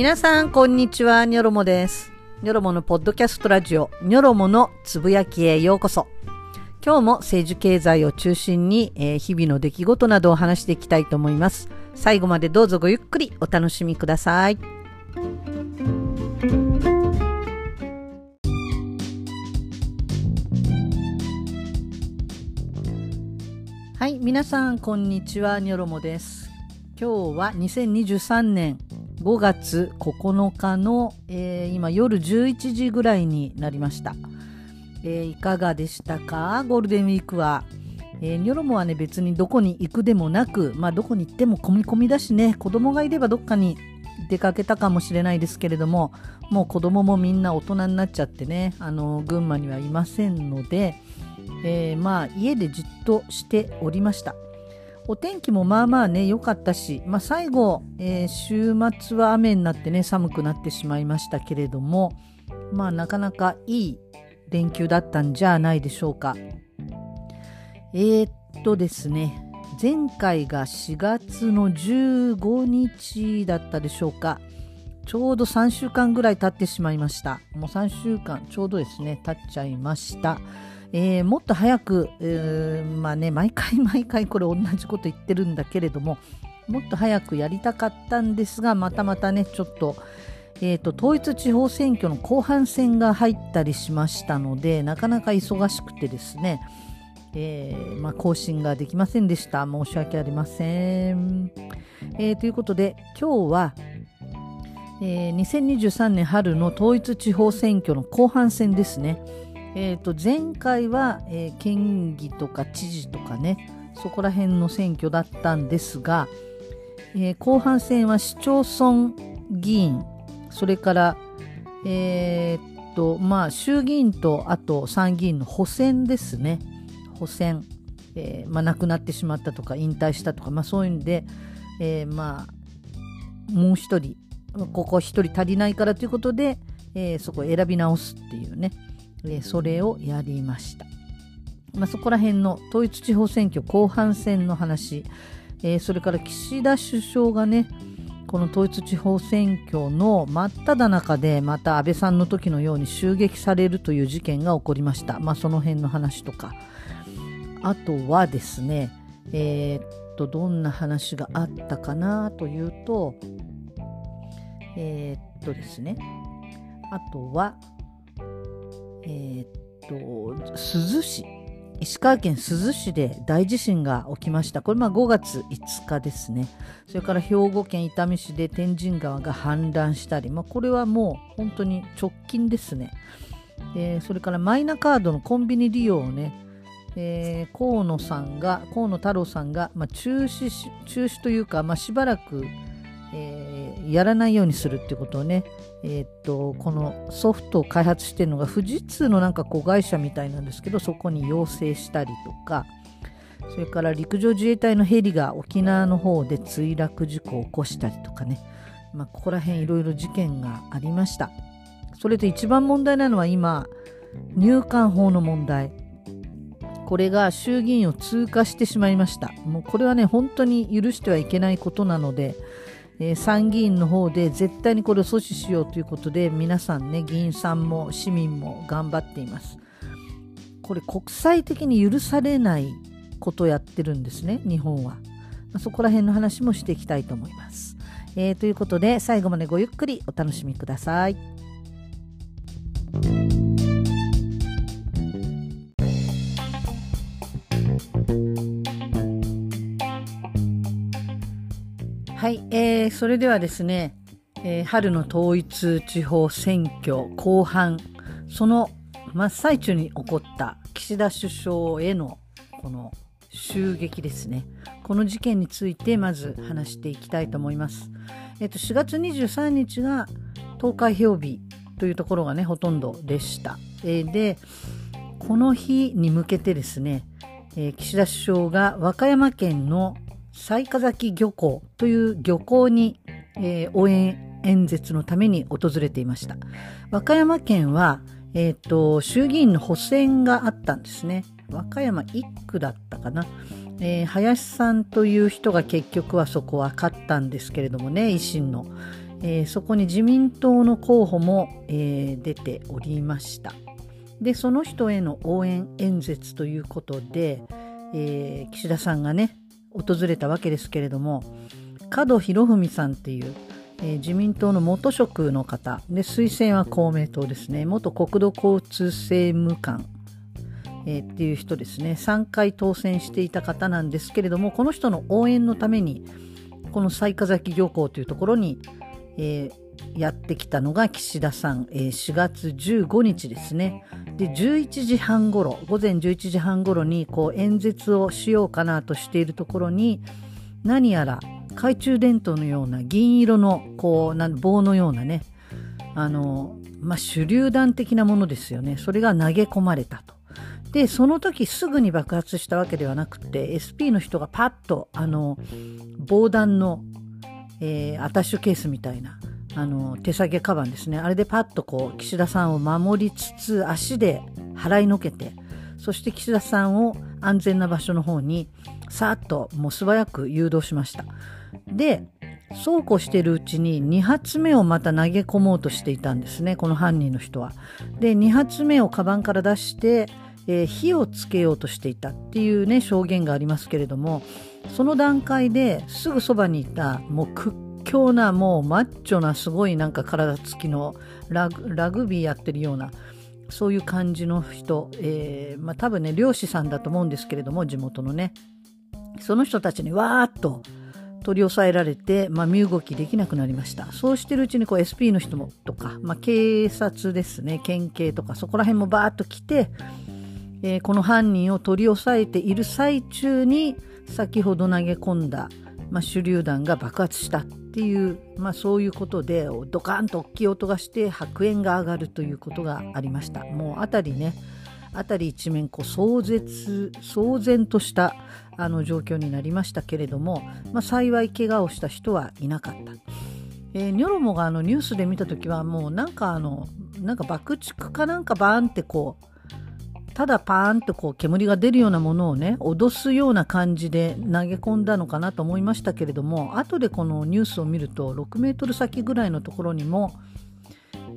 皆さん、こんにちは。ニョロモです。ニョロモのポッドキャストラジオ、ニョロモのつぶやきへようこそ。今日も政治経済を中心に、えー日々の出来事などを話していきたいと思います。最後までどうぞごゆっくりお楽しみください。はい、皆さん、こんにちは。ニョロモです。今日は2023年5月9日の、えー今夜11時ぐらいになりました、えーいかがでしたか？ゴールデンウィークは、えーニョロモはね別にどこに行くでもなく、まあ、どこに行っても込み込みだしね子供がいればどっかに出かけたかもしれないですけれどももう子供もみんな大人になっちゃってねあの群馬にはいませんので、えーまあ家でじっとしておりました。お天気もまあまあね良かったし、まあ、最後、えー週末は雨になってね寒くなってしまいましたけれどもまあなかなかいい連休だったんじゃないでしょうか。えー、っとですね前回が4月の15日だったでしょうか。ちょうど3週間ぐらい経ってしまいました。もう3週間ちょうどですね経っちゃいました。えーもっと早く、えーまあね、毎回 毎回これ同じこと言ってるんだけれども、もっと早くやりたかったんですが、またまたね、ちょっと、えーと、統一地方選挙の後半戦が入ったりしましたので、なかなか忙しくてですね、えーまあ、更新ができませんでした。申し訳ありません。えーということで、今日は、えー2023年春の統一地方選挙の後半戦ですね。えー、と前回は、えー県議とか知事とかねそこら辺の選挙だったんですが、えー後半戦は市町村議員それから、えーっとまあ、衆議院とあと参議院の補選ですね。補選、えーまあ、亡くなってしまったとか引退したとか、まあ、そういうんで、えまあ、もう一人ここ一人足りないからということで、えそこを選び直すっていうね。えそれをやりました、まあ、そこら辺の統一地方選挙後半戦の話、えーそれから岸田首相がねこの統一地方選挙の真っ只中でまた安倍さんの時のように襲撃されるという事件が起こりました、まあ、その辺の話とか。あとはですねえーっとどんな話があったかなというとえーっとですね。あとはえーっと珠洲市石川県珠洲市で大地震が起きました。これまあ5月5日ですね。それから兵庫県伊丹市で天神川が氾濫したり、まあ、これはもう本当に直近ですね、えそれからマイナカードのコンビニ利用をね、えー河野さんが河野太郎さんが、まあ、中止中止というか、まあ、しばらく、えーやらないようにするっていうことをねえーっとこのソフトを開発してるのが富士通のなんか子会社みたいなんですけどそこに要請したりとかそれから陸上自衛隊のヘリが沖縄の方で墜落事故を起こしたりとかね、まあ、ここら辺いろいろ事件がありました。それと一番問題なのは今入管法の問題。これが衆議院を通過してしまいました。もうこれはね本当に許してはいけないことなのでえー参議院の方で絶対にこれを阻止しようということで皆さんね議員さんも市民も頑張っています。これ国際的に許されないことをやってるんですね日本は、まあそこら辺の話もしていきたいと思います、えーということで最後までごゆっくりお楽しみください。はい、えーそれではですね、えー春の統一地方選挙後半その真っ最中に起こった岸田首相へのこの襲撃ですね。この事件についてまず話していきたいと思います、えっと4月23日が投開票日というところがねほとんどでした、えーでこの日に向けてですね、えー岸田首相が和歌山県の雑賀崎漁港という漁港に、えー応援演説のために訪れていました。和歌山県は、えー、と衆議院の補選があったんですね。和歌山1区だったかな、えー林さんという人が結局はそこは勝ったんですけれどもね維新の、えー、そこに自民党の候補も、えー、出ておりました。でその人への応援演説ということで、えー、岸田さんがね訪れたわけですけれども門博文さんっていう、えー、自民党の元職の方で推薦は公明党ですね。元国土交通政務官、えー、っていう人ですね。3回当選していた方なんですけれどもこの人の応援のためにこの雑賀崎漁港というところに、えーやってきたのが岸田さん、えー、4月15日ですね。で、11時半ごろ、午前11時半ごろにこう演説をしようかなとしているところに、何やら懐中電灯のような銀色のこうな棒のようなね、あの、まあ、手榴弾的なものですよね。それが投げ込まれたと。で、その時すぐに爆発したわけではなくて、SP の人がパッと、あの、防弾の、えー、アタッシュケースみたいな、あの手提げカバンですね。あれでパッとこう岸田さんを守りつつ足で払いのけてそして岸田さんを安全な場所の方にさっともう素早く誘導しました。でそうこうしているうちに2発目をまた投げ込もうとしていたんですねこの犯人の人は。で2発目をカバンから出してえー、火をつけようとしていたっていうね証言がありますけれどもその段階ですぐそばにいたもう屈強なもうマッチョなすごいなんか体つきのラグビーやってるようなそういう感じの人、えー、まあ、多分ね漁師さんだと思うんですけれども地元のね。その人たちにわーっと取り押さえられて、まあ、身動きできなくなりました。そうしてるうちにこう SP の人もとか、まあ、警察ですね県警とかそこら辺もバーッと来て、えー、この犯人を取り押さえている最中に先ほど投げ込んだ、まあ、手榴弾が爆発したっていう、まあ、そういうことでドカンと大きい音がして白煙が上がるということがありましたもう辺りね辺り一面こう壮絶騒然としたあの状況になりましたけれども、まあ、幸い怪我をした人はいなかった。えー、ニョロモがあのニュースで見た時はもうなんかあのなんか爆竹かなんかバーンってこうただパーンとこう煙が出るようなものをね脅すような感じで投げ込んだのかなと思いましたけれども後でこのニュースを見ると6メートル先ぐらいのところにも、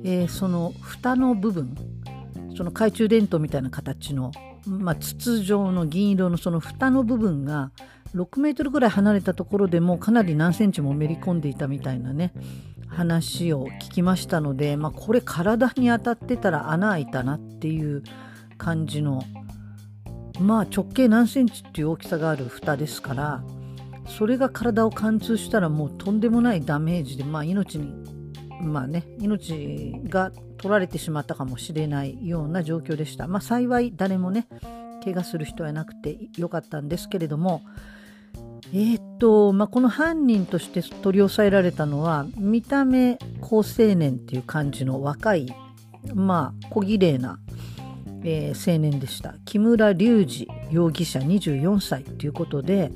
えー、その蓋の部分その懐中電灯みたいな形の、まあ、筒状の銀色のその蓋の部分が6メートルぐらい離れたところでもかなり何センチもめり込んでいたみたいなね話を聞きましたので、まあ、これ体に当たってたら穴開いたなっていう感じの。まあ直径何センチっていう大きさがある蓋ですからそれが体を貫通したらもうとんでもないダメージでまあ命にまあね命が取られてしまったかもしれないような状況でした。まあ幸い誰もね怪我する人はなくてよかったんですけれどもえー、っと、まあ、この犯人として取り押さえられたのは見た目好青年っていう感じの若いまあ小綺麗なえー、青年でした木村隆二容疑者24歳ということで、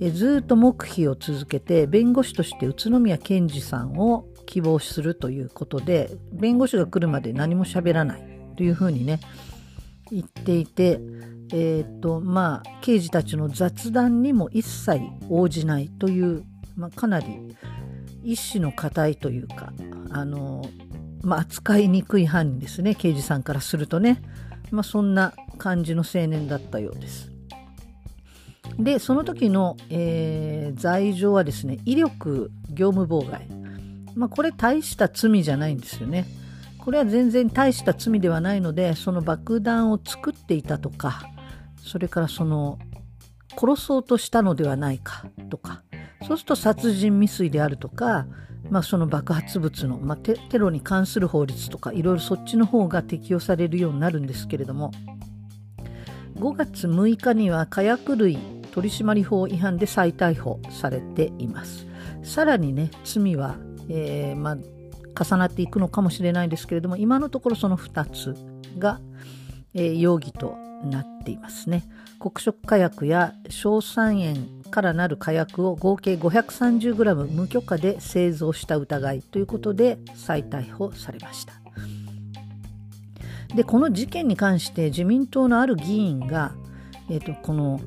えー、ずっと黙秘を続けて弁護士として宇都宮健児さんを希望するということで弁護士が来るまで何も喋らないというふうにね言っていて、えーとまあ、刑事たちの雑談にも一切応じないという、まあ、かなり意志の固いというかあの、まあ、扱いにくい犯人ですね刑事さんからするとね。まあ、そんな感じの青年だったようです。でその時の、えー、罪状はですね威力業務妨害、まあ、これ大した罪じゃないんですよね。これは全然大した罪ではないのでその爆弾を作っていたとかそれからその殺そうとしたのではないかとかそうすると殺人未遂であるとかまあ、その爆発物の、まあ、テロに関する法律とかいろいろそっちの方が適用されるようになるんですけれども5月6日には火薬類取締法違反で再逮捕されています。さらにね罪は、えー、まあ、重なっていくのかもしれないんですけれども今のところその2つが、えー、容疑となっていますね。黒色火薬や硝酸塩からなる火薬を合計 530g 無許可で製造した疑いということで再逮捕されました。でこの事件に関して自民党のある議員が、えーと、この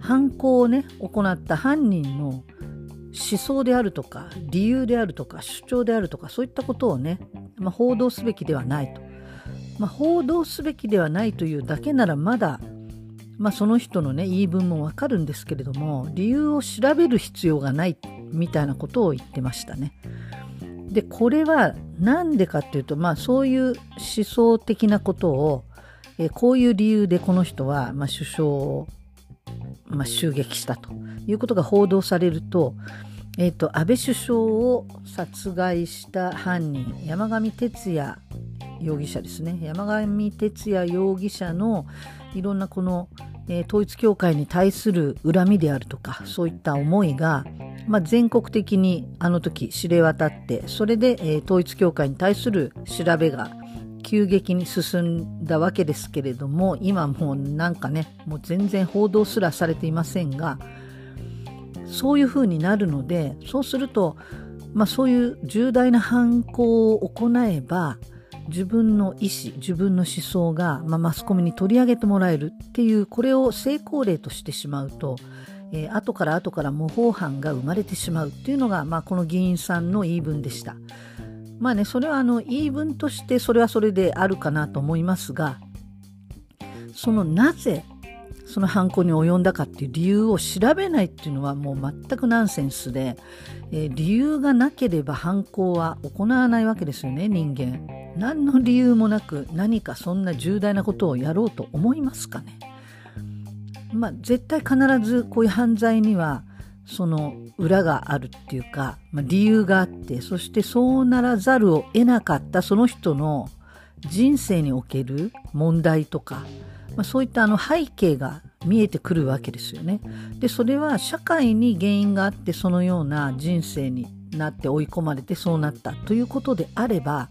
犯行をね行った犯人の思想であるとか理由であるとか主張であるとかそういったことをね、まあ、報道すべきではないと、まあ、報道すべきではないというだけならまだ、まあ、その人のね言い分もわかるんですけれども理由を調べる必要がないみたいなことを言ってましたね。でこれは何でかっていうと、まあ、そういう思想的なことを、えこういう理由でこの人は、まあ、首相をまあ、襲撃したということが報道されると,、えーと、安倍首相を殺害した犯人山上徹也容疑者ですね。山上徹也容疑者のいろんなこの、えー、統一教会に対する恨みであるとかそういった思いが、まあ、全国的にあの時知れ渡ってそれで、えー、統一教会に対する調べが急激に進んだわけですけれども今もうなんかねもう全然報道すらされていませんがそういうふうになるのでそうすると、まあ、そういう重大な犯行を行えば自分の意思自分の思想が、まあ、マスコミに取り上げてもらえるっていうこれを成功例としてしまうと、えー、後から後から模倣犯が生まれてしまうっていうのが、まあ、この議員さんの言い分でした。まあね、それはあの言い分としてそれはそれであるかなと思いますが、そのなぜその犯行に及んだかっていう理由を調べないっていうのはもう全くナンセンスで、えー、理由がなければ犯行は行わないわけですよね人間。何の理由もなく何かそんな重大なことをやろうと思いますかね。まあ絶対必ずこういう犯罪にはその裏があるっていうか、まあ、理由があってそしてそうならざるを得なかったその人の人生における問題とか、まあ、そういったあの背景が見えてくるわけですよね。でそれは社会に原因があってそのような人生になって追い込まれてそうなったということであれば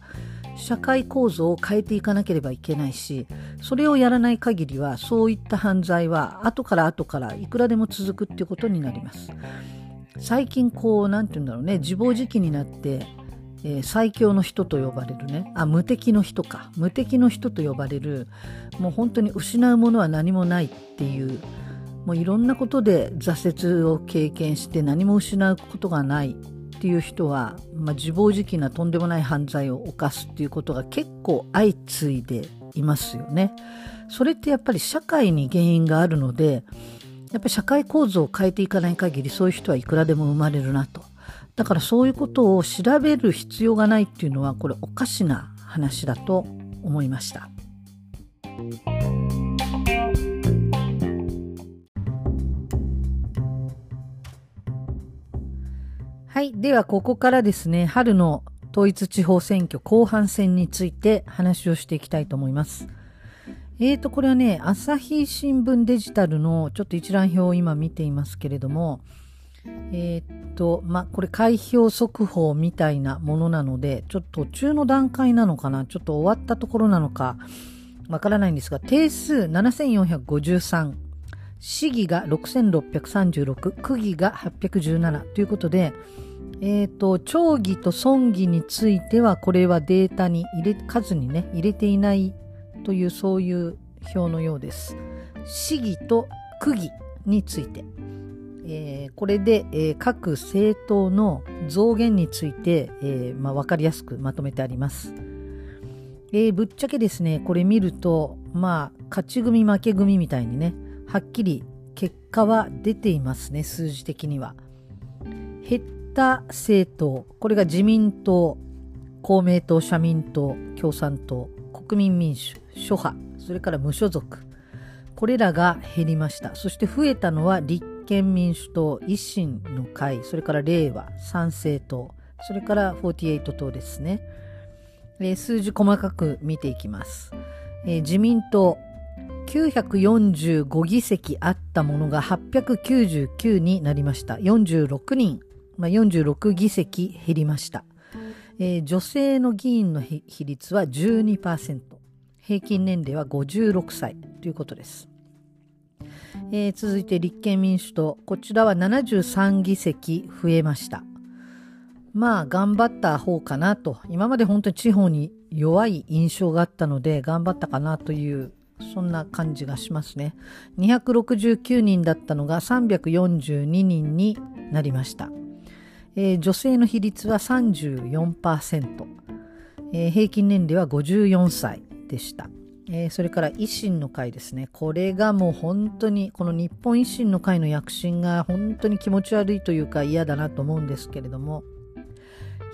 社会構造を変えていかなければいけないしそれをやらない限りはそういった犯罪は後から後からいくらでも続くっていうことになります最近こう何て言うんだろうね自暴自棄になって、えー、最強の人と呼ばれるねあ無敵の人か無敵の人と呼ばれるもう本当に失うものは何もないっていうもういろんなことで挫折を経験して何も失うことがないっていう人は、まあ、自暴自棄なとんでもない犯罪を犯すっていうことが結構相次いでいますよね。それってやっぱり社会に原因があるのでやっぱり社会構造を変えていかない限りそういう人はいくらでも生まれるなと。だからそういうことを調べる必要がないっていうのはこれおかしな話だと思いました。はい。では、ここからですね、春の統一地方選挙後半戦について話をしていきたいと思います。えーと、これはね、朝日新聞デジタルのちょっと一覧表を今見ていますけれども、えー、っと、まこれ開票速報みたいなものなので、ちょっと途中の段階なのかな、ちょっと終わったところなのか、わからないんですが、定数7453、市議が6636、区議が817ということで、えっ、ー、と、町議と村議については、これはデータに入れ、数にね、入れていないという、そういう表のようです。市議と区議について。えー、これで、えー、各政党の増減について、えーまあ、分かりやすくまとめてあります。え、ぶっちゃけですね、これ見ると、まあ、勝ち組負け組みたいにね、はっきり結果は出ていますね、数字的には。減った政党、これが自民党、公明党、社民党、共産党、国民民主、諸派、それから無所属。これらが減りました。そして増えたのは立憲民主党、維新の会、それから令和、参政党、それから48党ですね。えー、数字細かく見ていきます。えー、自民党、945議席あったものが899になりました。46人まあ、46議席減りました、えー、女性の議員の比率は12%平均年齢は56歳ということです、えー、続いて立憲民主党。こちらは73議席増えました。まあ頑張った方かなと。今まで本当に地方に弱い印象があったので頑張ったかなというそんな感じがしますね。269人だったのが342人になりました。えー、女性の比率は34%、えー、平均年齢は54歳でした。えー、それから維新の会ですね。これがもう本当に、この日本維新の会の躍進が本当に気持ち悪いというか嫌だなと思うんですけれども、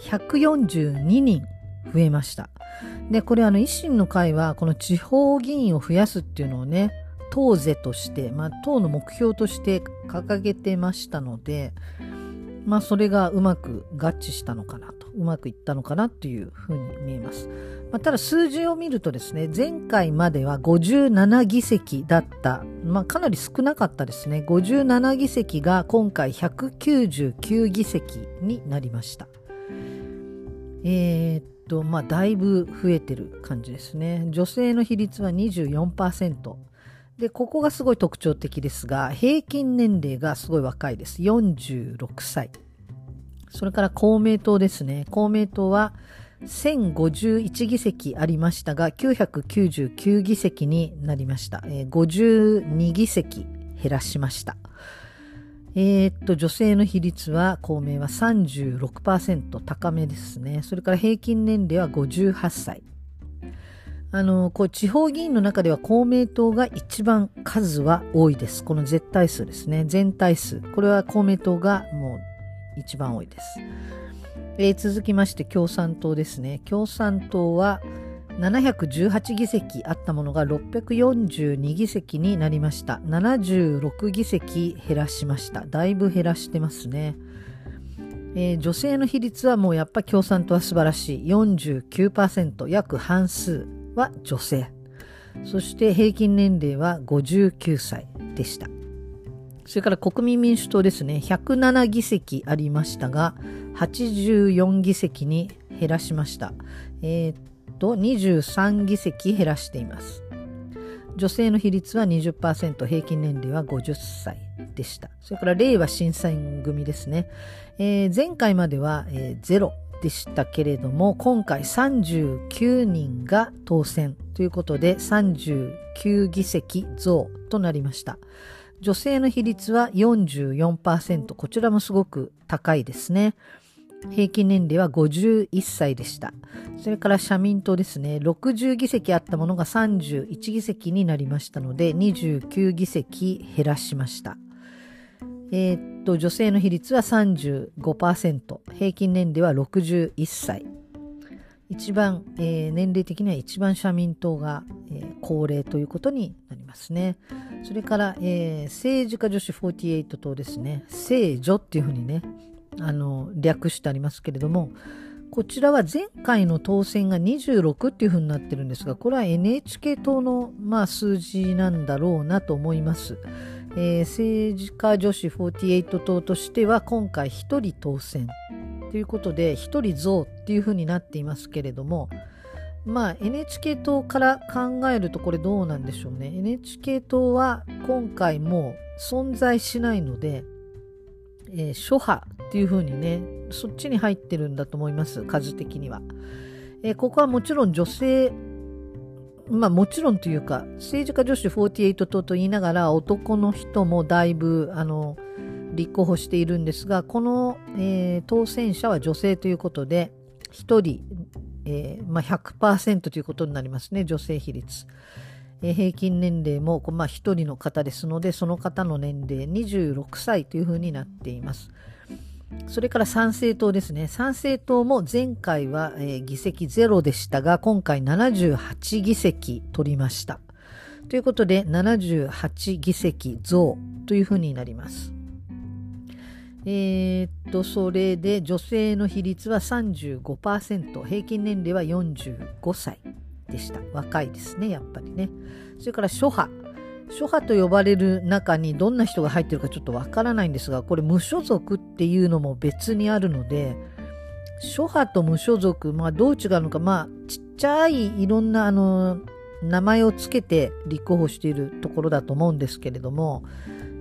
142人増えました。で、これあの維新の会はこの地方議員を増やすっていうのをね、党是として、まあ、党の目標として掲げてましたので、まあ、それがうまく合致したのかなと、うまくいったのかなっていうふうに見えます。まあ、ただ数字を見るとですね、前回までは57議席だった、まあ、かなり少なかったですね。57議席が今回199議席になりました。えー、っと、まあ、だいぶ増えてる感じですね。女性の比率は24%。で、ここがすごい特徴的ですが、平均年齢がすごい若いです。46歳。それから公明党ですね。公明党は1051議席ありましたが、999議席になりました。えー、52議席減らしました。えー、っと、女性の比率は、公明は36%高めですね。それから平均年齢は58歳。あの、こう、地方議員の中では公明党が一番数は多いです。この絶対数ですね。全体数。これは公明党がもう一番多いです。えー、続きまして共産党ですね。共産党は718議席あったものが642議席になりました。76議席減らしました。だいぶ減らしてますね。えー、女性の比率はもうやっぱ共産党は素晴らしい。49%、約半数は女性。そして平均年齢は59歳でした。それから国民民主党ですね。107議席ありましたが、84議席に減らしました。えー、っと、23議席減らしています。女性の比率は20%、平均年齢は50歳でした。それから、令和新選組ですね。えー、前回までは、えー、ゼロでしたけれども、今回39人が当選ということで39議席増となりました。女性の比率は44%。こちらもすごく高いですね。平均年齢は51歳でした。それから社民党ですね。60議席あったものが31議席になりましたので、29議席減らしました。えー、っと、女性の比率は35%。平均年齢は61歳。一番、えー、年齢的には一番社民党が、えー、高齢ということになりますね。それから、えー、政治家女子48党ですね。聖女っていうふうにね、あの、略してありますけれども、こちらは前回の当選が26っていうふうになってるんですが、これは NHK 党の、まあ、数字なんだろうなと思います。えー、政治家女子48党としては今回1人当選ということで1人増っていうふうになっていますけれどもまあ NHK 党から考えるとこれどうなんでしょうね。NHK 党は今回も存在しないので、えー、諸派っていうふうにねそっちに入ってるんだと思います数的には、えー、ここはもちろん女性まあもちろんというか、政治家女子48党と言いながら男の人もだいぶ、あの、立候補しているんですが、この、えー、当選者は女性ということで、1人、えーまあ、100%ということになりますね、女性比率。えー、平均年齢も、まあ、1人の方ですので、その方の年齢26歳というふうになっています。それから参政党ですね。参政党も前回は、えー、議席ゼロでしたが、今回78議席取りました。ということで、78議席増というふうになります。えー、っと、それで女性の比率は35%、平均年齢は45歳でした。若いですね、やっぱりね。それから諸派。諸派と呼ばれる中にどんな人が入ってるかちょっとわからないんですが、これ無所属っていうのも別にあるので、諸派と無所属、まあどう違うのか、まあちっちゃいいろんなあの、名前をつけて立候補しているところだと思うんですけれども、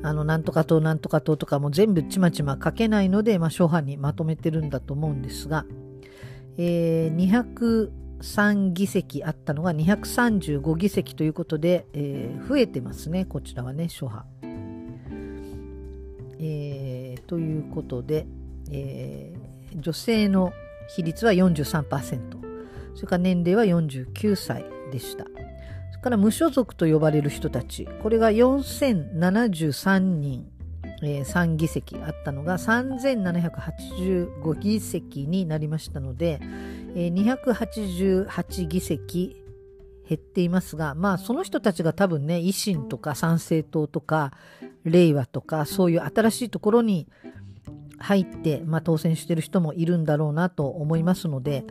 あの、なんとか党、なんとか党とかも全部ちまちま書けないので、まあ、諸派にまとめてるんだと思うんですが、えー、3議席あったのが235議席ということで、えー、増えてますね、こちらはね、諸派。えー、ということで、えー、女性の比率は43%それから年齢は49歳でしたから無所属と呼ばれる人たち。これが4073人、えー、3議席あったのが3785議席になりましたので、えー、288議席減っていますが、まあその人たちが多分ね、維新とか参政党とか、令和とか、そういう新しいところに入って、まあ、当選してる人もいるんだろうなと思いますので、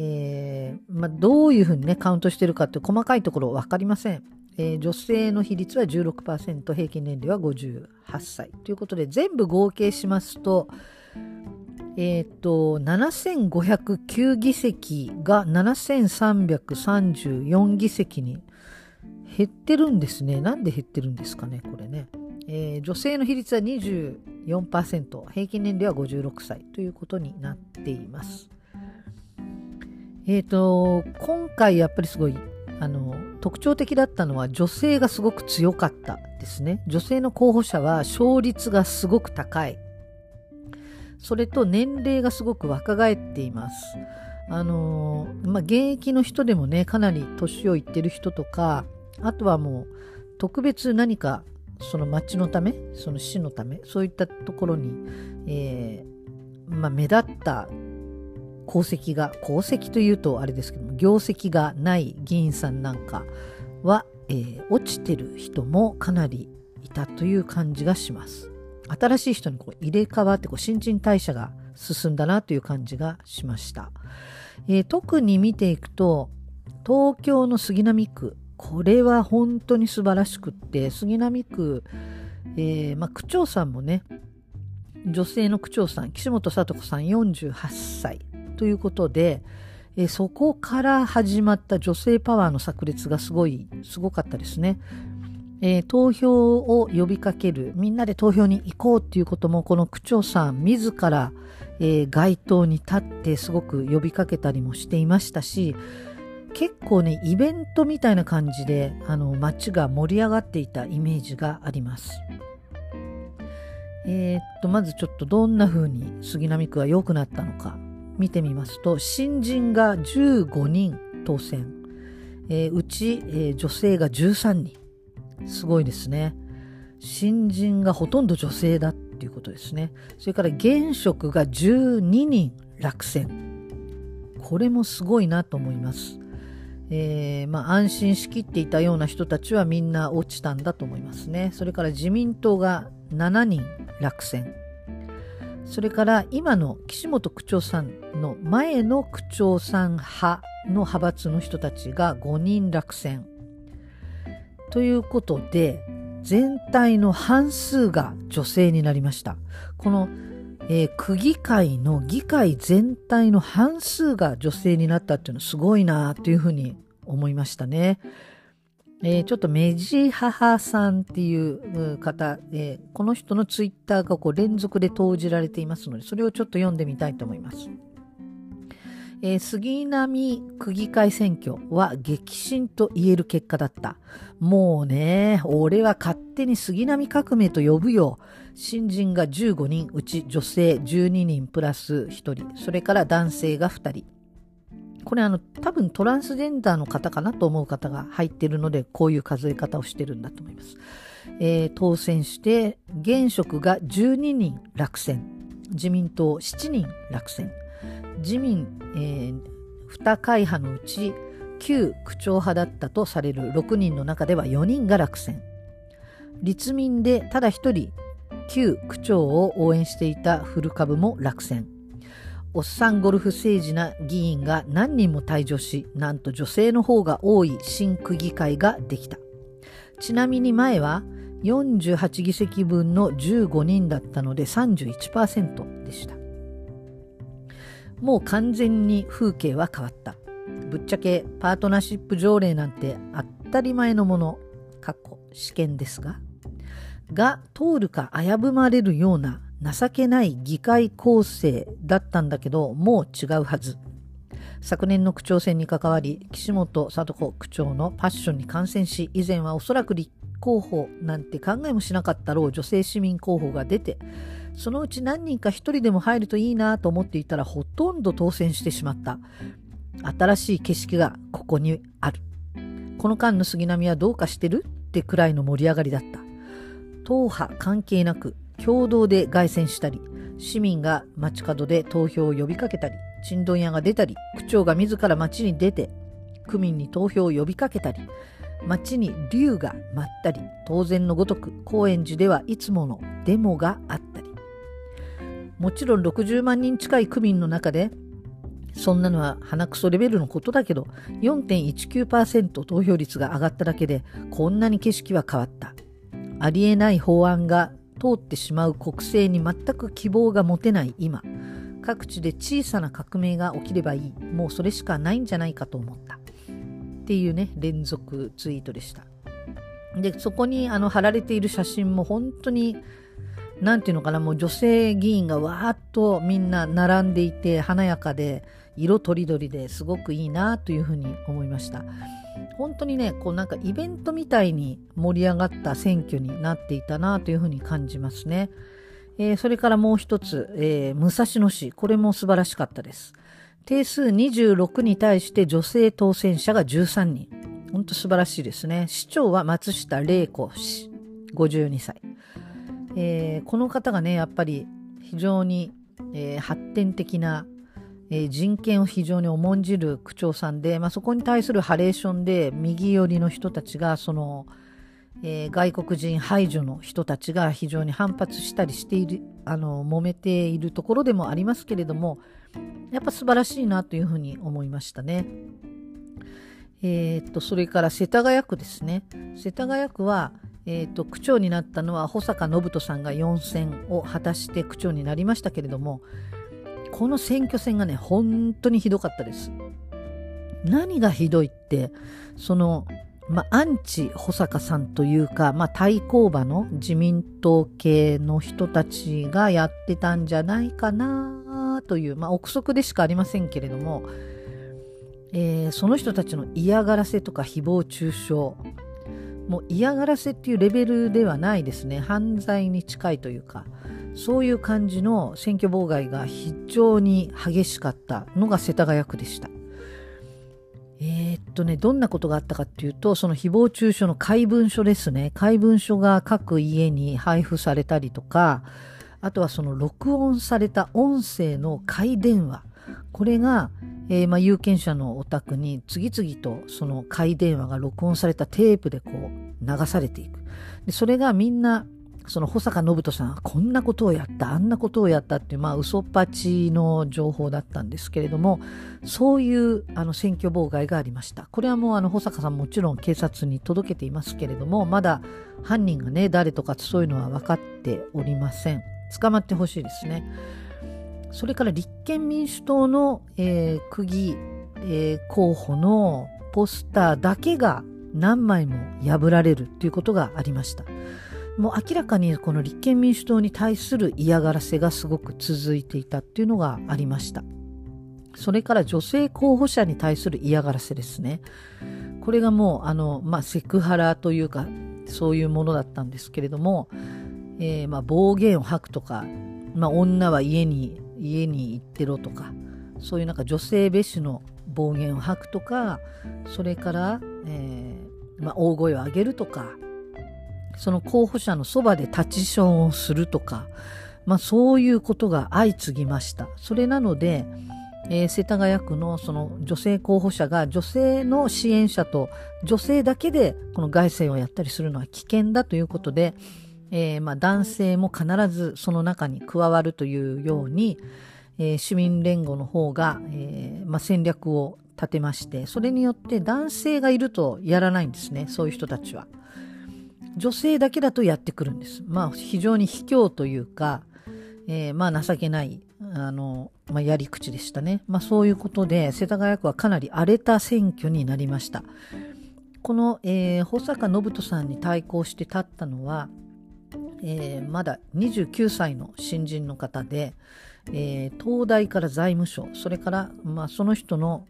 えー、まあ、どういうふうにね、カウントしてるかって細かいところ分かりません。えー、女性の比率は16%、平均年齢は58歳。ということで、全部合計しますと、えっ、ー、と、7509議席が7334議席に減ってるんですね。なんで減ってるんですかね、これね。えー、女性の比率は24%、平均年齢は56歳ということになっています。えっ、ー、と、今回やっぱりすごいあの特徴的だったのは女性がすごく強かったですね。女性の候補者は勝率がすごく高い。それと年齢がすごく若返っています。あのまあ、現役の人でもね、かなり年をいってる人とか、あとはもう特別何かその町のため、その市のため、そういったところに、えー、まあ、目立った功績が、功績というとあれですけども、業績がない議員さんなんかは、えー、落ちてる人もかなりいたという感じがします。新しい人にこう入れ替わってこう新陳代謝が進んだなという感じがしました。えー、特に見ていくと東京の杉並区これは本当に素晴らしくって杉並区、えー、まあ、区長さんもね女性の区長さん岸本聡子さん48歳ということで、えー、そこから始まった女性パワーの炸裂がすごいすごかったですね。えー、投票を呼びかける、みんなで投票に行こうっていうことも、この区長さん自ら、えー、街頭に立ってすごく呼びかけたりもしていましたし、結構ね、イベントみたいな感じで、あの、街が盛り上がっていたイメージがあります。えー、っと、まずちょっとどんな風に杉並区は良くなったのか見てみますと、新人が15人当選。えー、うち、えー、女性が13人。すごいですね。新人がほとんど女性だっていうことですね。それから現職が12人落選。これもすごいなと思います。えー、まあ、安心しきっていたような人たちはみんな落ちたんだと思いますね。それから自民党が7人落選。それから今の岸本区長さんの前の区長さん派の派閥の人たちが5人落選。ということで、全体の半数が女性になりました。この、えー、区議会の議会全体の半数が女性になったっていうのはすごいなというふうに思いましたね。えー、ちょっとメジハハさんっていう方、えー、この人のツイッターがこう連続で投じられていますので、それをちょっと読んでみたいと思います。えー、杉並区議会選挙は激震と言える結果だった。もうね、俺は勝手に杉並革命と呼ぶよ。新人が15人、うち女性12人プラス1人、それから男性が2人。これあの、多分トランスジェンダーの方かなと思う方が入ってるので、こういう数え方をしてるんだと思います。えー、当選して、現職が12人落選。自民党7人落選。自民、えー、2会派のうち旧区長派だったとされる6人の中では4人が落選立民でただ1人旧区長を応援していた古株も落選おっさんゴルフ政治な議員が何人も退場しなんと女性の方が多い新区議会ができた。ちなみに前は48議席分の15人だったので31%でした。もう完全に風景は変わった。ぶっちゃけパートナーシップ条例なんて当たり前のもの、過去試験ですが、が通るか危ぶまれるような情けない議会構成だったんだけど、もう違うはず。昨年の区長選に関わり、岸本聡子区長のパッションに感染し、以前はおそらく立候補なんて考えもしなかったろう女性市民候補が出て、そのうち何人か一人でも入るといいなと思っていたらほとんど当選してしまった。新しい景色がここにある。この間の杉並はどうかしてるってくらいの盛り上がりだった。党派関係なく共同で凱旋したり市民が街角で投票を呼びかけたりちんどん屋が出たり区長が自ら街に出て区民に投票を呼びかけたり街に竜が舞ったり当然のごとく高円寺ではいつものデモがあったり。もちろん60万人近い区民の中でそんなのは鼻くそレベルのことだけど4.19%投票率が上がっただけでこんなに景色は変わった。ありえない法案が通ってしまう国政に全く希望が持てない今。各地で小さな革命が起きればいい。もうそれしかないんじゃないかと思った。っていうね連続ツイートでした。でそこにあの貼られている写真も本当に何ていうのかなもう女性議員がわーっとみんな並んでいて華やかで色とりどりですごくいいなというふうに思いました。本当にねこうなんかイベントみたいに盛り上がった選挙になっていたなというふうに感じますね、えー、それからもう一つ、えー、武蔵野市。これも素晴らしかったです。定数26に対して女性当選者が13人。本当素晴らしいですね。市長は松下玲子氏。52歳。えー、この方がねやっぱり非常に、えー、発展的な、えー、人権を非常に重んじる区長さんで、まあ、そこに対するハレーションで右寄りの人たちがその、えー、外国人排除の人たちが非常に反発したりしているあの揉めているところでもありますけれどもやっぱ素晴らしいなというふうに思いましたね。えー、っとそれから世田谷区ですね世田谷区はえーと、区長になったのは保坂信人さんが4選を果たして区長になりましたけれどもこの選挙戦がね本当にひどかったです。何がひどいってその、まアンチ保坂さんというか、ま対抗馬の自民党系の人たちがやってたんじゃないかなという、まあ、憶測でしかありませんけれども、えー、その人たちの嫌がらせとか誹謗中傷もう嫌がらせっていうレベルではないですね犯罪に近いというかそういう感じの選挙妨害が非常に激しかったのが世田谷区でした。えー、っとね、どんなことがあったかっていうと、その誹謗中傷の怪文書ですね。怪文書が各家に配布されたりとか、あとはその録音された音声の怪電話。これが、えー、まあ、有権者のお宅に次々とその怪電話が録音されたテープでこう流されていく。でそれがみんなその保坂信人さんはこんなことをやったあんなことをやったっていうまあ嘘っぱちの情報だったんですけれどもそういうあの選挙妨害がありました。これはもうあの保坂さんもちろん警察に届けていますけれどもまだ犯人がね誰とかそういうのは分かっておりません。捕まってほしいですね。それから立憲民主党の、えー、区議、えー、候補のポスターだけが何枚も破られるということがありました。もう明らかにこの立憲民主党に対する嫌がらせがすごく続いていたっていうのがありました。それから女性候補者に対する嫌がらせですね。これがもうあの、まあ、セクハラというかそういうものだったんですけれども、えー、まあ暴言を吐くとか、まあ、女は家に家に行ってろとかそういうなんか女性蔑視の暴言を吐くとかそれから、えー、まあ、大声を上げるとかその候補者のそばで立ちションをするとか、まあ、そういうことが相次ぎました。それなので、えー、世田谷区のその女性候補者が女性の支援者と女性だけでこの凱旋をやったりするのは危険だということで、えー、まあ、男性も必ずその中に加わるというように、えー、市民連合の方が、えー、まあ、戦略を立てましてそれによって男性がいるとやらないんですねそういう人たちは。女性だけだとやってくるんです。まあ非常に卑怯というか、えまあ情けないあの、まあ、やり口でしたね。まあそういうことで世田谷区はかなり荒れた選挙になりました。この、えー、保坂信人さんに対抗して立ったのはえー、まだ29歳の新人の方で、えー、東大から財務省それから、まあ、その人の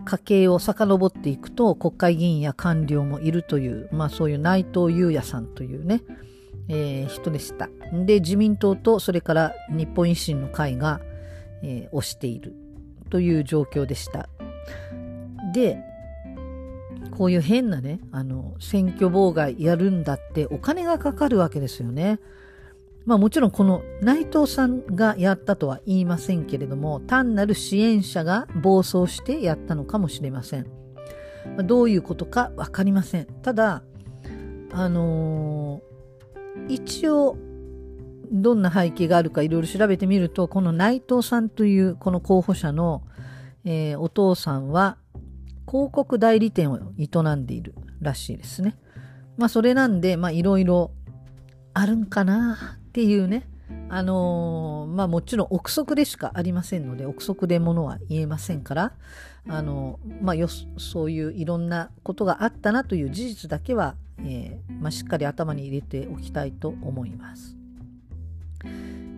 家系を遡っていくと国会議員や官僚もいるという、まあ、そういう内藤裕也さんというね、えー、人でした。で、自民党とそれから日本維新の会が、えー、推しているという状況でした。で、こういう変なね、あの、選挙妨害やるんだってお金がかかるわけですよね。まあもちろんこの内藤さんがやったとは言いませんけれども、単なる支援者が暴走してやったのかもしれません。まあ、どういうことかわかりません。ただ、あのー、一応、どんな背景があるかいろいろ調べてみると、この内藤さんというこの候補者の、えー、お父さんは広告代理店を営んでいるらしいですね。まあそれなんで、まあいろいろあるんかなっていうね。あのー、まあもちろん憶測でしかありませんので、憶測でものは言えませんから、あのー、まあよ、そういういろんなことがあったなという事実だけは、えー、まあ、しっかり頭に入れておきたいと思います。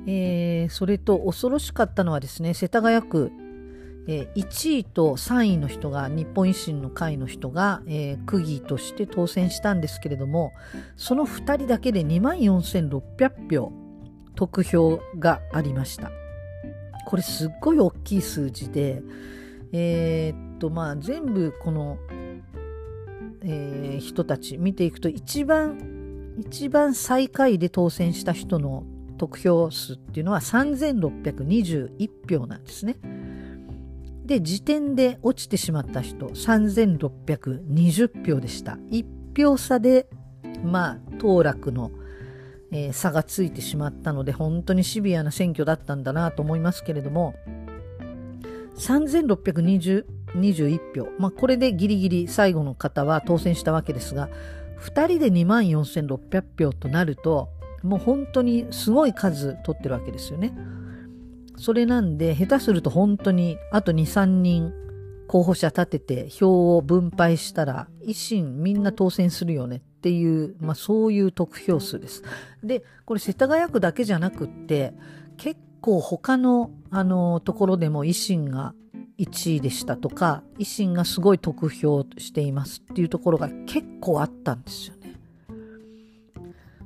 えー、それと恐ろしかったのはですね、世田谷区えー、1位と3位の人が日本維新の会の人が、えー、区議として当選したんですけれどもその2人だけで2万4600票得票がありましたこれすっごい大きい数字でえー、っとまあ全部この、えー、人たち見ていくと一番一番最下位で当選した人の得票数っていうのは3621票なんですね。で、時点で落ちてしまった人、3620票でした。1票差で、まあ、当落の、えー、差がついてしまったので、本当にシビアな選挙だったんだなと思いますけれども、3621票、まあ、これでギリギリ最後の方は当選したわけですが、2人で24,600票となると、もう本当にすごい数取ってるわけですよね。それなんで、下手すると本当にあと2、3人候補者立てて票を分配したら、維新みんな当選するよねっていう、まあそういう得票数です。で、これ世田谷区だけじゃなくって、結構他のあのところでも維新が1位でしたとか、維新がすごい得票していますっていうところが結構あったんですよね。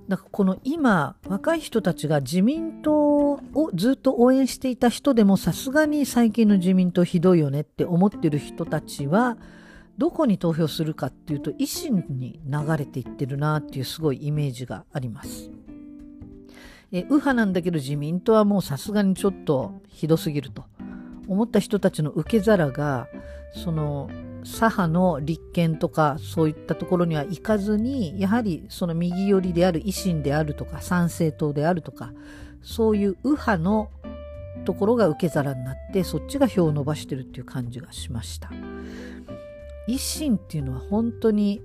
だかこの今若い人たちが自民党をずっと応援していた人でもさすがに最近の自民党ひどいよねって思ってる人たちはどこに投票するかっていうと維新に流れていってるなっていうすごいイメージがあります。え右派なんだけど自民党はもうさすがにちょっとひどすぎると思った人たちの受け皿がその左派の立憲とかそういったところには行かずにやはりその右寄りである維新であるとか参政党であるとかそういう右派のところが受け皿になってそっちが票を伸ばしてるっていう感じがしました。維新っていうのは本当に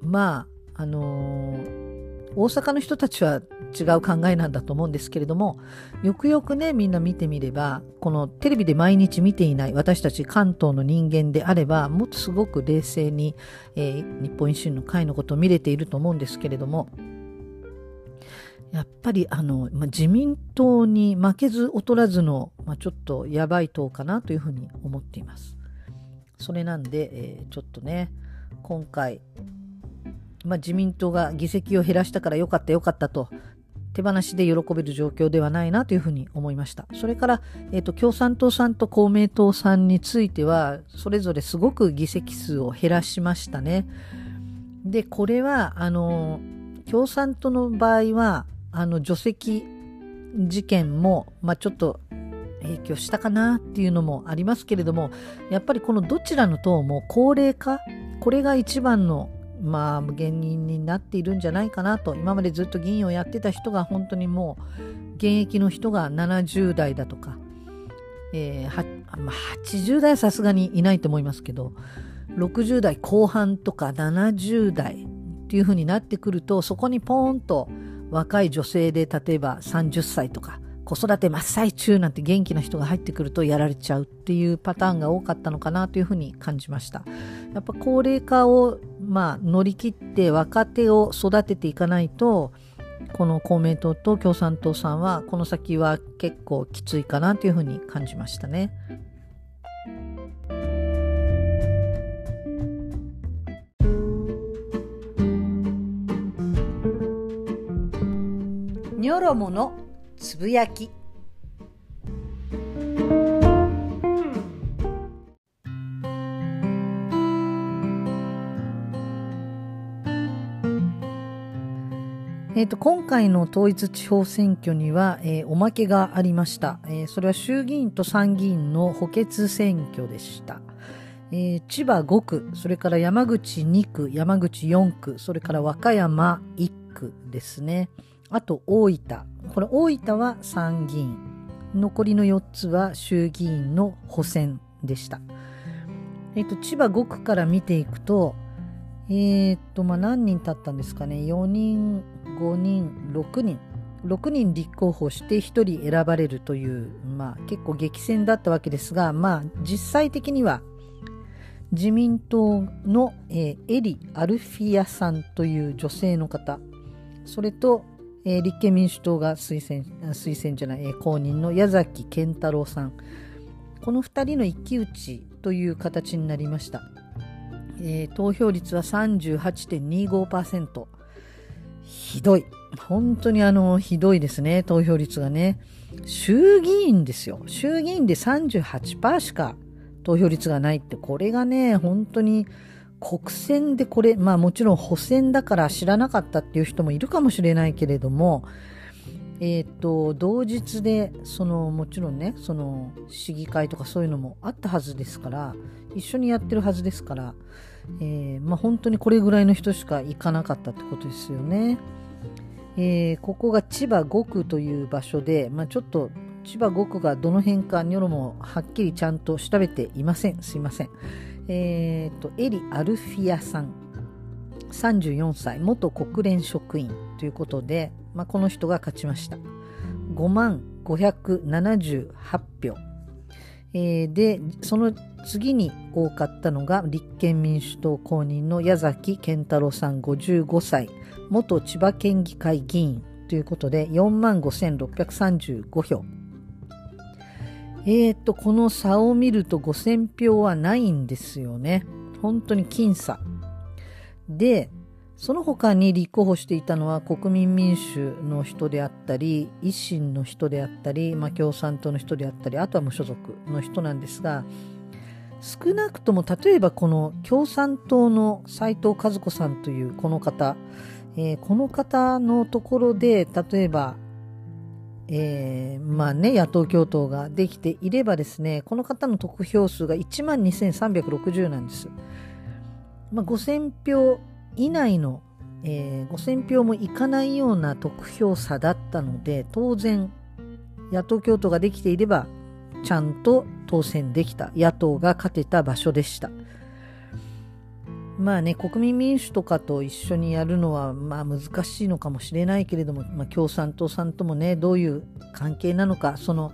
まああのー、大阪の人たちは違う考えなんだと思うんですけれどもよくよくねみんな見てみればこのテレビで毎日見ていない私たち関東の人間であればもっとすごく冷静に、えー、日本維新の会のことを見れていると思うんですけれどもやっぱりあの、まあ、自民党に負けず劣らずの、まあ、ちょっとやばい党かなというふうに思っています。それなんで、えー、ちょっとね今回、まあ、自民党が議席を減らしたからよかったよかったと手放しで喜べる状況ではないなというふうに思いました。それから、えっ、ー、と、共産党さんと公明党さんについては、それぞれすごく議席数を減らしましたね。で、これは、あの、共産党の場合は、あの、除籍事件も、まあ、ちょっと影響したかなっていうのもありますけれども、やっぱりこのどちらの党も高齢化、これが一番のまあ、原因になっているんじゃないかなと。今までずっと議員をやってた人が本当にもう現役の人が70代だとか、えーまあ、80代はさすがにいないと思いますけど60代後半とか70代っていう風になってくるとそこにポーンと若い女性で例えば30歳とか子育て真っ最中なんて元気な人が入ってくるとやられちゃうっていうパターンが多かったのかなというふうに感じました。やっぱ高齢化をまあ乗り切って若手を育てていかないとこの公明党と共産党さんはこの先は結構きついかなというふうに感じましたね。ろものつぶやき。えーと、今回の統一地方選挙には、えー、おまけがありました、えー、それは衆議院と参議院の補欠選挙でした、えー、千葉5区それから山口2区山口4区それから和歌山1区ですね。あと大分。これ大分は参議院。残りの4つは衆議院の補選でした、えーと、千葉5区から見ていくとえー、っとまあ何人経ったんですかね。4人5人6人。6人立候補して1人選ばれるという、まあ、結構激戦だったわけですが、まあ、実際的には自民党の、えー、エリ・アルフィアさんという女性の方。それと、えー、立憲民主党が推薦推薦じゃない、えー、公認の矢崎健太郎さんこの2人の一騎打ちという形になりました、えー、投票率は38.25%ひどい。本当にあの、ひどいですね、投票率がね。衆議院ですよ。衆議院で38%しか投票率がないって、これがね、本当に国選でこれ、まあもちろん補選だから知らなかったっていう人もいるかもしれないけれども、えっ、と、同日で、その、もちろんね、その、市議会とかそういうのもあったはずですから、一緒にやってるはずですから、えー、まあ、本当にこれぐらいの人しか行かなかったってことですよね。えー、ここが千葉5区という場所で、まあ、ちょっと千葉5区がどの辺かニョロもはっきりちゃんと調べていません。すいません。えっ、ー、と、エリ・アルフィアさん、34歳、元国連職員ということで、まあ、この人が勝ちました。5万578票。えー、で、その次に多かったのが立憲民主党公認の矢崎健太郎さん55歳、元千葉県議会議員ということで4万5635票。えーと、この差を見ると5000票はないんですよね。本当に僅差。で、その他に立候補していたのは国民民主の人であったり、維新の人であったり、まあ、共産党の人であったり、あとは無所属の人なんですが、少なくとも例えばこの共産党の斉藤和子さんというこの方、えー、この方のところで例えば、えー、まあね、野党共闘ができていればですね、この方の得票数が1万2360なんです。まあ、5000票以内の、えー、5000票もいかないような得票差だったので、当然、野党共闘ができていれば、ちゃんと当選できた野党が勝てた場所でした。まあね、国民民主とかと一緒にやるのはまあ難しいのかもしれないけれども、まあ、共産党さんともね、どういう関係なのか、その、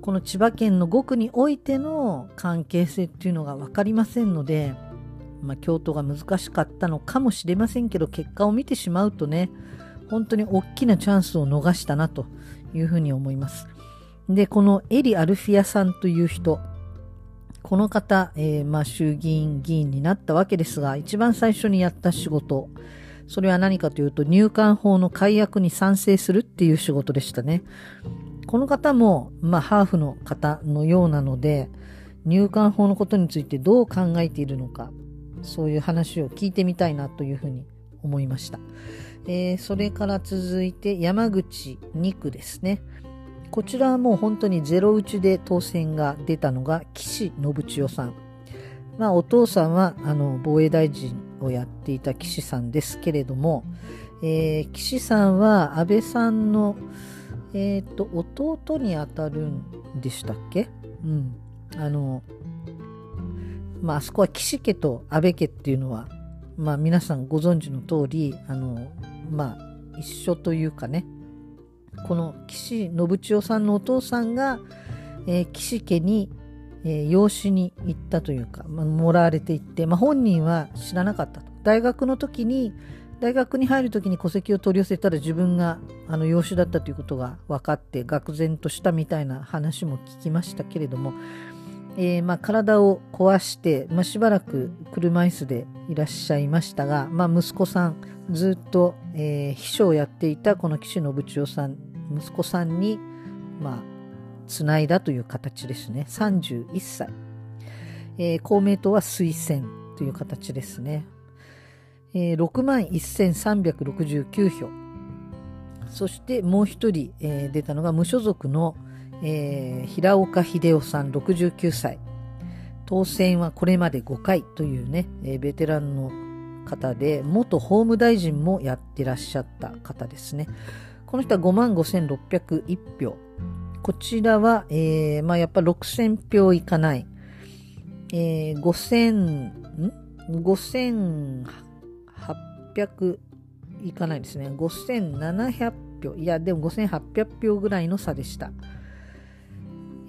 この千葉県の5区においての関係性っていうのが分かりませんので、まあ、京都が難しかったのかもしれませんけど、結果を見てしまうとね、本当に大きなチャンスを逃したなというふうに思います。で、このエリ・アルフィアさんという人、この方、えー、まあ、衆議院議員になったわけですが、一番最初にやった仕事、それは何かというと、入管法の解約に賛成するっていう仕事でしたね。この方も、まあ、ハーフの方のようなので、入管法のことについてどう考えているのか、そういう話を聞いてみたいなというふうに思いました。えー、それから続いて山口2区ですね。こちらはもう本当にゼロ打ちで当選が出たのが岸信千代さん。まあお父さんはあの防衛大臣をやっていた岸さんですけれども、えー、岸さんは安倍さんの、えっ、ー、と弟にあたるんでしたっけ？うん。あの、まああそこは岸家と安倍家っていうのは、まあ皆さんご存知の通り、あの、まあ一緒というかね、この岸信千代さんのお父さんが、えー、岸家に、えー、養子に行ったというか、まあ、もらわれていって、まあ、本人は知らなかったと。大学の時に、大学に入る時に戸籍を取り寄せたら自分があの養子だったということが分かって愕然としたみたいな話も聞きましたけれども、えー、まあ、体を壊して、まあ、しばらく車椅子でいらっしゃいましたが、まあ、息子さんずっと、えー、秘書をやっていたこの岸信千代さん息子さんに、まあ、つないだという形ですね。31歳。えー、公明党は推薦という形ですね。えー、6万1369票。そしてもう一人、えー、出たのが無所属の、えー、平岡秀夫さん69歳。当選はこれまで5回というね、えー、ベテランの方で、元法務大臣もやってらっしゃった方ですね。この人は5万5601票。こちらは、えー、まあやっぱ6000票いかない。えー、5000、ん ?5800 いかないですね。5700票。いや、でも5800票ぐらいの差でした。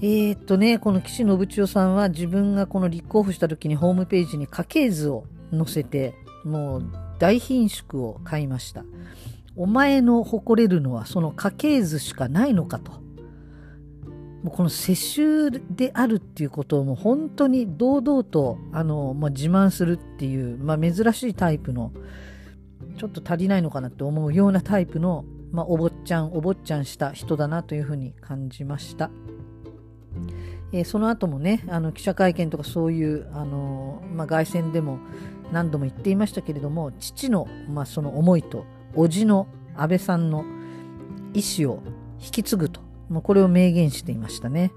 えー、っとね、この岸信千代さんは自分がこの立候補した時にホームページに家系図を載せて、もう大品縮を買いました。お前の誇れるのはその家系図しかないのかと。もうこの世襲であるっていうことをもう本当に堂々とあの、まあ、自慢するっていう、まあ、珍しいタイプのちょっと足りないのかなって思うようなタイプの、まあ、お坊ちゃんお坊ちゃんした人だなというふうに感じました。えー、その後もねあの記者会見とかそういうあの、まあ、凱旋でも何度も言っていましたけれども父の、まあ、その思いと叔父の安倍さんの意思を引き継ぐと、まあ、これを明言していましたね。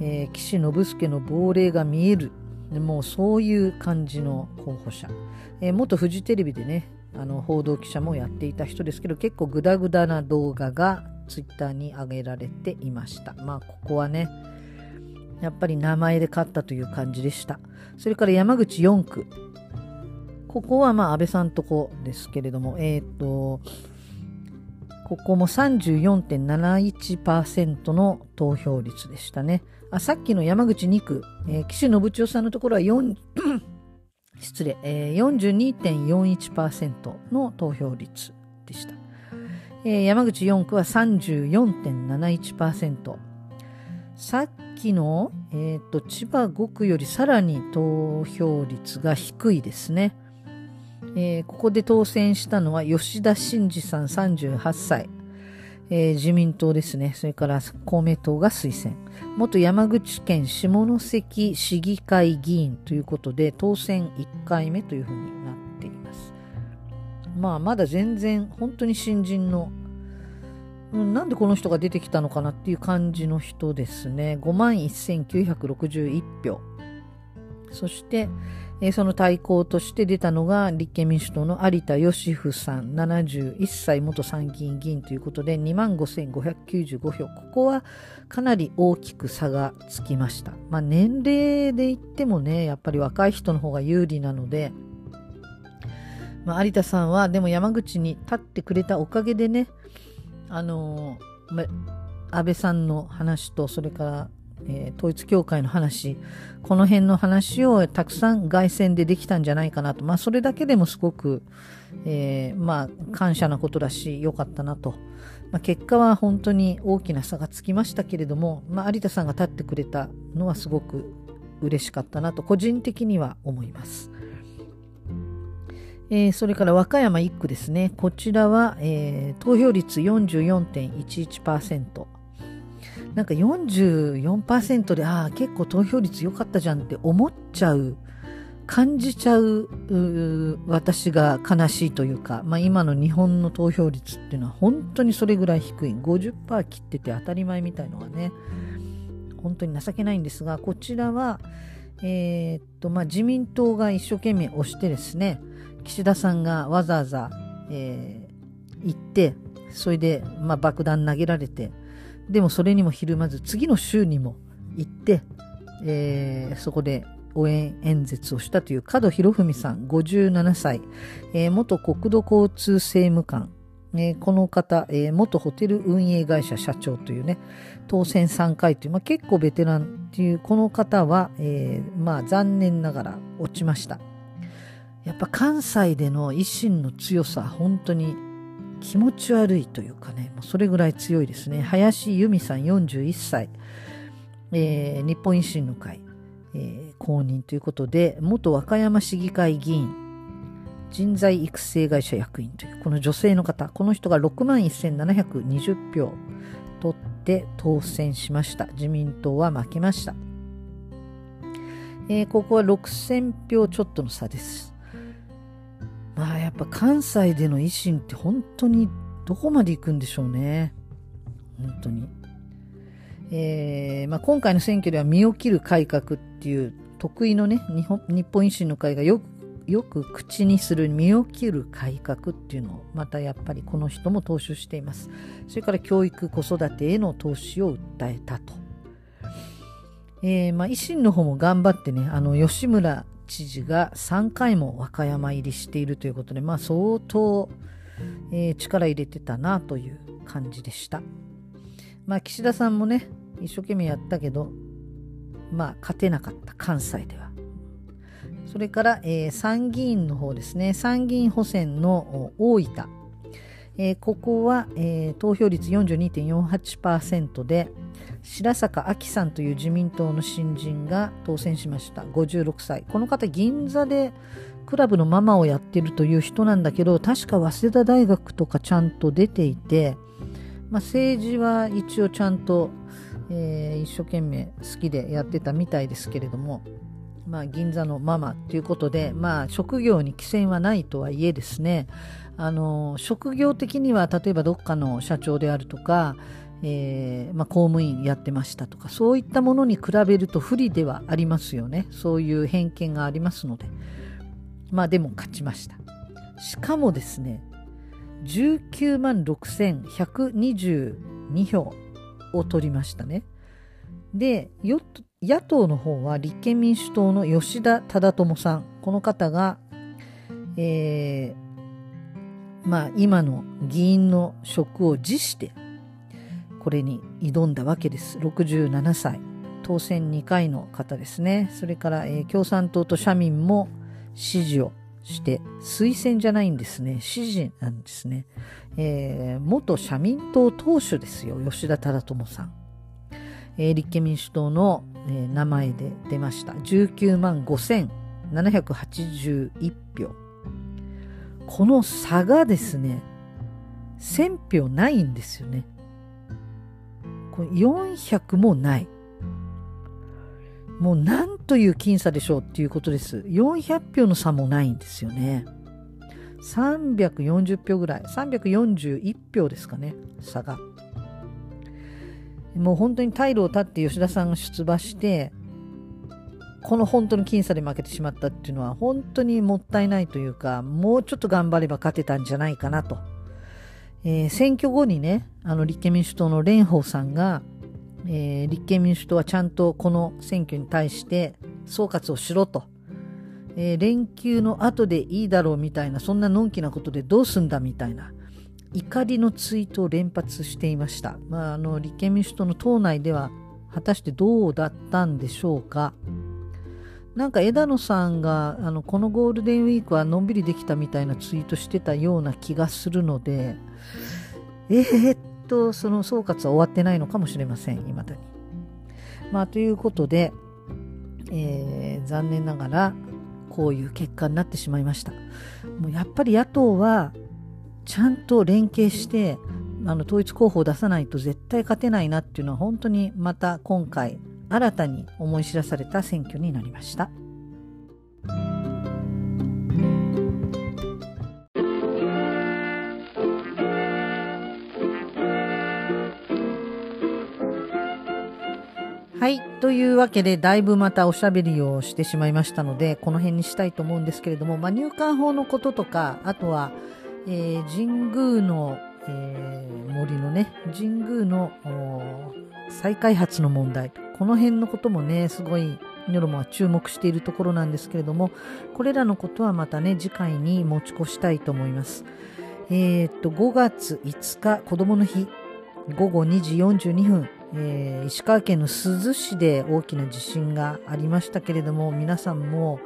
えー、岸信介の亡霊が見える。もうそういう感じの候補者、えー、元フジテレビでねあの報道記者もやっていた人ですけど結構グダグダな動画がツイッターに上げられていました。まあここはねやっぱり名前で勝ったという感じでしたそれから山口4区ここはまあ安倍さんとこですけれども、えっ、ー、と、ここも34.71%の投票率でしたね。あさっきの山口2区、えー、岸信千代さんのところは4 失礼、えー、42.41%の投票率でした。えー、山口4区は34.71%。さっきの、えーと千葉5区よりさらに投票率が低いですね。えー、ここで当選したのは吉田真二さん38歳、えー、自民党ですね。それから公明党が推薦。元山口県下関市議会議員ということで当選1回目というふうになっています。まあまだ全然本当に新人のうんなんでこの人が出てきたのかなっていう感じの人ですね。5万1961票。そして、えー、その対抗として出たのが立憲民主党の有田芳生さん71歳元参議院議員ということで2万5595票ここはかなり大きく差がつきました、まあ、年齢で言ってもねやっぱり若い人の方が有利なので、まあ、有田さんはでも山口に立ってくれたおかげでねあの、安倍さんの話とそれからえー、統一教会の話、この辺の話をたくさん凱旋でできたんじゃないかなと。まあ、それだけでもすごく、えー、まあ、感謝なことだし、良かったなと。まあ、結果は本当に大きな差がつきましたけれども、まあ、有田さんが立ってくれたのはすごく嬉しかったなと、個人的には思います。えー、それから和歌山1区ですね。こちらは、えー、投票率44.11%。なんか44%で、ああ、結構投票率良かったじゃんって思っちゃう、感じちゃう私が悲しいというか、まあ、今の日本の投票率っていうのは本当にそれぐらい低い。50%切ってて当たり前みたいのがね、本当に情けないんですが、こちらは、えー、っと、まあ、自民党が一生懸命押してですね、岸田さんがわざわざ、えー、行って、それで、まあ、爆弾投げられて、でもそれにもひるまず次の週にも行って、えー、そこで応援演説をしたという門博文さん57歳、えー、元国土交通政務官、えー、この方、えー、元ホテル運営会社社長というね当選3回という、まあ、結構ベテランというこの方は、えー、まあ残念ながら落ちました。やっぱ関西での維新の強さ本当に気持ち悪いというかね、もうそれぐらい強いですね。林由美さん41歳、えー、日本維新の会、えー、公認ということで、元和歌山市議会議員、人材育成会社役員というこの女性の方。この人が6万1720票取って当選しました。自民党は負けました、えー、ここは6000票ちょっとの差です。まあやっぱ関西での維新って本当にどこまで行くんでしょうね。本当に。えーまあ、今回の選挙では身を切る改革っていう得意のね日本維新の会がよくよく口にする身を切る改革っていうのをまたやっぱりこの人も踏襲しています。それから教育子育てへの投資を訴えたと、えー、まあ、維新の方も頑張ってねあの吉村知事が3回も和歌山入りしているということで、まあ、相当、えー、力入れてたなという感じでした。まあ、岸田さんもね一生懸命やったけどまあ勝てなかった関西では。それから、えー、参議院の方ですね。参議院補選の大分、えー、ここは、えー、投票率42.48%で白坂亜紀さんという自民党の新人が当選しました。56歳。この方銀座でクラブのママをやってるという人なんだけど確か早稲田大学とかちゃんと出ていて、まあ、政治は一応ちゃんとえー、一生懸命好きでやってたみたいですけれども、まあ、銀座のママということで、まあ、職業に規制はないとはいえですね。あの職業的には例えばどっかの社長であるとか、えー、まあ、公務員やってましたとかそういったものに比べると不利ではありますよねそういう偏見がありますのでまあでも勝ちましたしかもですね19万6122票を取りましたね。で、野党の方は立憲民主党の吉田忠智さん。この方が、えー、まあ今の議員の職を辞して、これに挑んだわけです。67歳。当選2回の方ですね。それから、えー、共産党と社民も支持をして、推薦じゃないんですね。支持なんですね。えー、元社民党党首ですよ、吉田忠智さん。えー、立憲民主党の、えー、名前で出ました。19万5781票。この差がですね、1000票ないんですよね。400もない。もうなんという僅差でしょうっていうことです。400票の差もないんですよね。340票ぐらい341票ですかね差がもう本当に退路を断って吉田さんが出馬してこの本当に僅差で負けてしまったっていうのは本当にもったいないというかもうちょっと頑張れば勝てたんじゃないかなと、えー、選挙後にねあの立憲民主党の蓮舫さんが、えー、立憲民主党はちゃんとこの選挙に対して総括をしろと。えー、連休の後でいいだろうみたいなそんなのんきなことでどうすんだみたいな怒りのツイートを連発していました、まあ、あの立憲民主党の党内では果たしてどうだったんでしょうか。なんか枝野さんがあのこのゴールデンウィークはのんびりできたみたいなツイートしてたような気がするのでえー、っとその総括は終わってないのかもしれませんいまだに。まあということで、えー、残念ながらこういう結果になってしまいました。もうやっぱり野党はちゃんと連携してあの統一候補を出さないと絶対勝てないなっていうのは本当にまた今回新たに思い知らされた選挙になりました。はい。というわけで、だいぶまたおしゃべりをしてしまいましたので、この辺にしたいと思うんですけれども、まあ、入管法のこととか、あとは、えー、神宮の、森のね、神宮の再開発の問題、この辺のこともね、すごい、ニョロモは注目しているところなんですけれども、これらのことはまたね、次回に持ち越したいと思います。えー、っと、5月5日、子供の日、午後2時42分、えー、石川県の珠洲市で大きな地震がありましたけれども皆さんも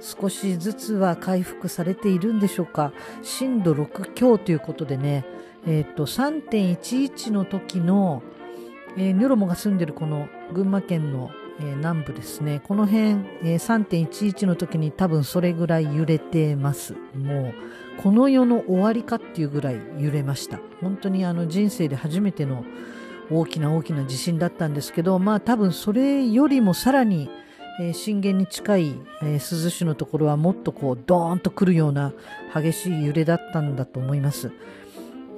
少しずつは回復されているんでしょうか。震度6強ということでね、えー、と3.11の時の、えー、ニョロモが住んでるこの群馬県の、えー、南部ですね。この辺、えー、3.11の時に多分それぐらい揺れてます。もうこの世の終わりかっていうぐらい揺れました。本当にあの人生で初めての大きな大きな地震だったんですけどまあ多分それよりもさらに、え、震源に近い、え珠洲市のところはもっとこうドーンとくるような激しい揺れだったんだと思います。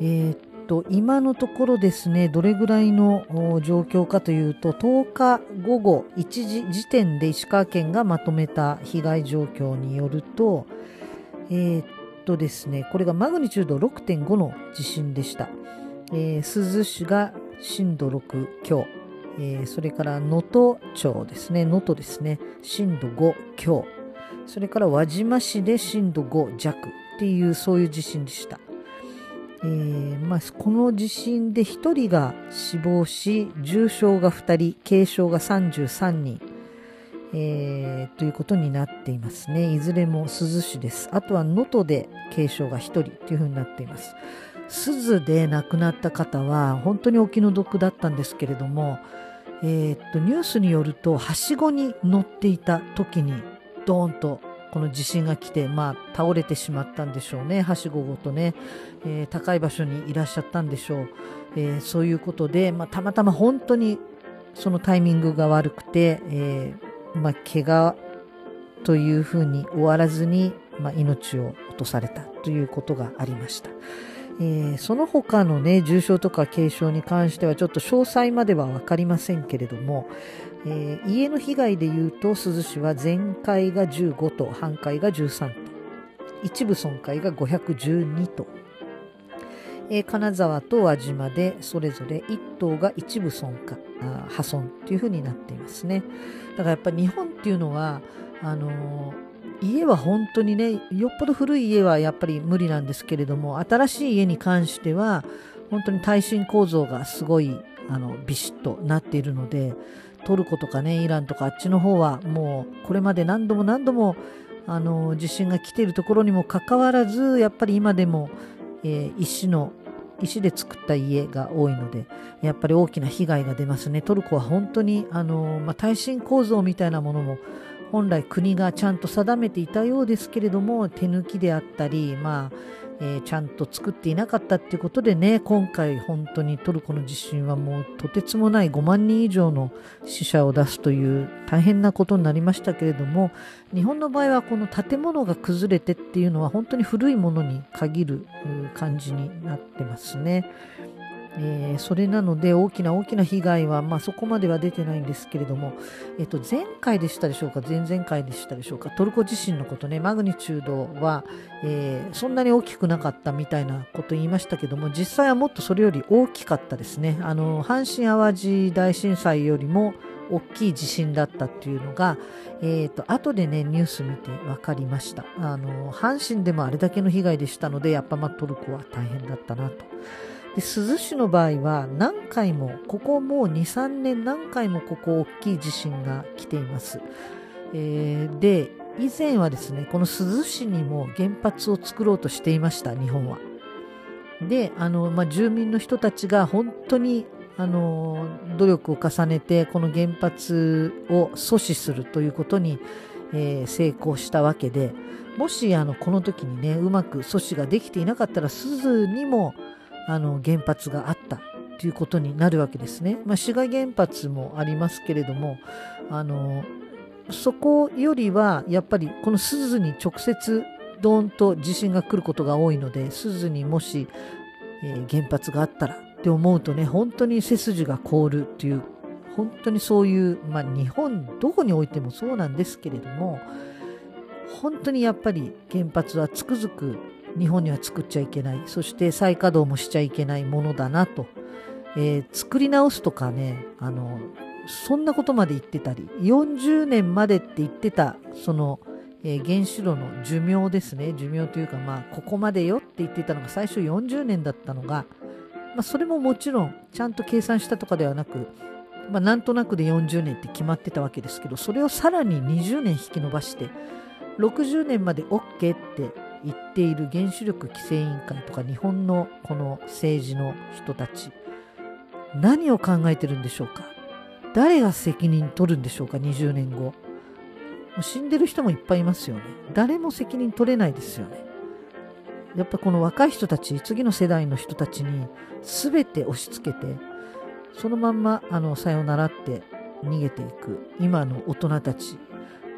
えーと今のところですねどれぐらいの状況かというと10日午後1時時点で石川県がまとめた被害状況によるとえー、っとですねこれがマグニチュード6.5の地震でした、えー、珠洲市が震度6強、えー、それから能登町ですね能登ですね震度5強それから輪島市で震度5弱っていうそういう地震でした。えー、まあ、この地震で1人が死亡し重傷が2人軽傷が33人、えー、ということになっていますね。いずれも珠洲市です。あとは能登で軽傷が1人というふうになっています。珠洲で亡くなった方は本当にお気の毒だったんですけれども、えー、っとニュースによるとはしごに乗っていた時にドーンとこの地震が来て、まあ、倒れてしまったんでしょうね、はしごごとね、えー、高い場所にいらっしゃったんでしょう、えー、そういうことで、まあ、たまたま本当にそのタイミングが悪くて、えー、まあ、怪我というふうに終わらずに、まあ、命を落とされたということがありました。えー、その他のね、重症とか軽傷に関してはちょっと詳細までは分かりませんけれども、えー、家の被害でいうと珠洲市は全壊が15と半壊が13と一部損壊が512と、えー、金沢と輪島でそれぞれ1棟が一部損壊破損というふうになっていますね。だからやっぱり日本っていうのはあのー、家は本当にねよっぽど古い家はやっぱり無理なんですけれども新しい家に関しては本当に耐震構造がすごいあのビシッとなっているのでトルコとかねイランとかあっちの方はもうこれまで何度も何度もあの地震が来ているところにもかかわらずやっぱり今でも、えー、石の石で作った家が多いのでやっぱり大きな被害が出ますね。トルコは本当にあの、まあ、耐震構造みたいなものも本来国がちゃんと定めていたようですけれども手抜きであったりまあえー、ちゃんと作っていなかったっていうことでね今回本当にトルコの地震はもうとてつもない5万人以上の死者を出すという大変なことになりましたけれども日本の場合はこの建物が崩れてっていうのは本当に古いものに限る感じになってますね。えー、それなので大きな大きな被害は、まあ、そこまでは出てないんですけれども、えっと、前回でしたでしょうか前々回でしたでしょうかトルコ地震のことねマグニチュードは、えー、そんなに大きくなかったみたいなこと言いましたけども実際はもっとそれより大きかったですねあの阪神・淡路大震災よりも大きい地震だったっていうのが、えーと、後でねニュース見て分かりましたあの阪神でもあれだけの被害でしたのでやっぱまあトルコは大変だったなと。で珠洲市の場合は何回もここもう23年何回もここ大きい地震が来ています、えー、で以前はですねこの珠洲市にも原発を作ろうとしていました日本は。であの、まあ、住民の人たちが本当にあの努力を重ねてこの原発を阻止するということに、えー、成功したわけでもしあのこの時にねうまく阻止ができていなかったら珠洲にもあの原発があったということになるわけですね。まあ、滋賀原発もありますけれどもあのそこよりはやっぱりこの鈴に直接ドーンと地震が来ることが多いので鈴にもし、えー、原発があったらって思うとね本当に背筋が凍るという本当にそういう、まあ、日本どこにおいてもそうなんですけれども本当にやっぱり原発はつくづく日本には作っちゃいけない。そして再稼働もしちゃいけないものだなと、えー、作り直すとかねあのそんなことまで言ってたり40年までって言ってたその、えー、原子炉の寿命ですね。寿命というかまあここまでよって言ってたのが最初40年だったのが、まあ、それももちろんちゃんと計算したとかではなくまあ、なんとなくで40年って決まってたわけですけどそれをさらに20年引き延ばして60年まで OK って言っている原子力規制委員会とか日本のこの政治の人たち何を考えてるんでしょうか？誰が責任取るんでしょうか？20年後。もう死んでる人もいっぱいいますよね。誰も責任取れないですよね。やっぱこの若い人たち次の世代の人たちに全て押し付けてそのまんまあのさよならって逃げていく今の大人たち。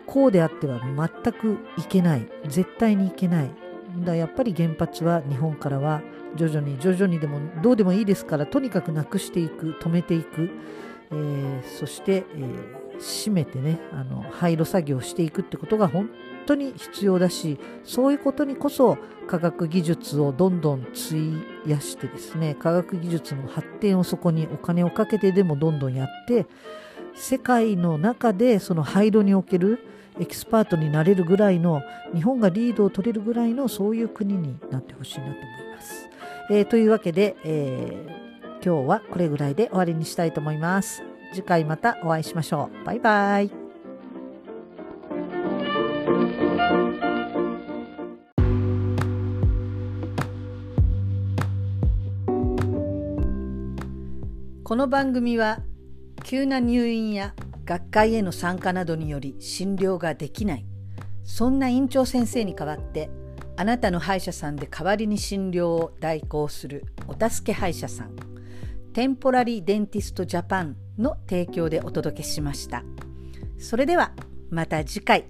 こうであっては全くいけない。絶対にいけない。だやっぱり原発は日本からは徐々に徐々にでもどうでもいいですからとにかくなくしていく止めていく、えー、そして、えー、閉めてねあの廃炉作業をしていくってことが本当に必要だしそういうことにこそ科学技術をどんどん費やしてですね科学技術の発展をそこにお金をかけてでもどんどんやって世界の中でその廃炉におけるエキスパートになれるぐらいの日本がリードを取れるぐらいのそういう国になってほしいなと思います。えー、というわけで、えー、今日はこれぐらいで終わりにしたいと思います。次回またお会いしましょう。バイバイ。この番組は急な入院や学会への参加などにより診療ができない。そんな院長先生に代わってあなたの歯医者さんで代わりに診療を代行するお助け歯医者さんテンポラリーデンティストジャパンの提供でお届けしました。それではまた次回。